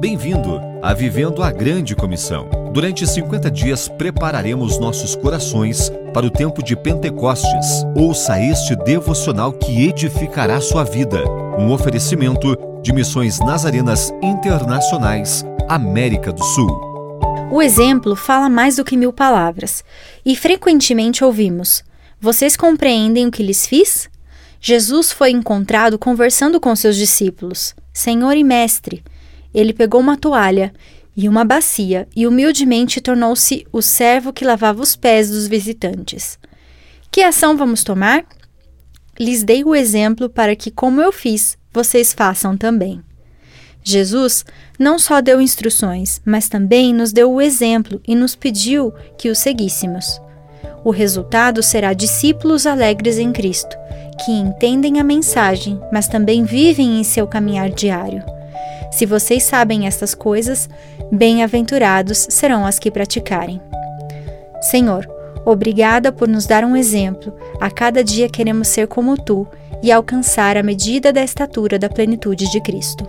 Bem-vindo a Vivendo a Grande Comissão. Durante 50 dias prepararemos nossos corações para o tempo de Pentecostes. Ouça este devocional que edificará sua vida. Um oferecimento de Missões Nazarenas Internacionais, América do Sul. O exemplo fala mais do que mil palavras, e frequentemente ouvimos: Vocês compreendem o que lhes fiz? Jesus foi encontrado conversando com seus discípulos. Senhor e Mestre, ele pegou uma toalha e uma bacia e humildemente tornou-se o servo que lavava os pés dos visitantes. Que ação vamos tomar? Lhes dei o exemplo para que, como eu fiz, vocês façam também. Jesus não só deu instruções, mas também nos deu o exemplo e nos pediu que o seguíssemos. O resultado será discípulos alegres em Cristo, que entendem a mensagem, mas também vivem em seu caminhar diário. Se vocês sabem estas coisas, bem-aventurados serão as que praticarem. Senhor, obrigada por nos dar um exemplo. A cada dia queremos ser como tu e alcançar a medida da estatura da plenitude de Cristo.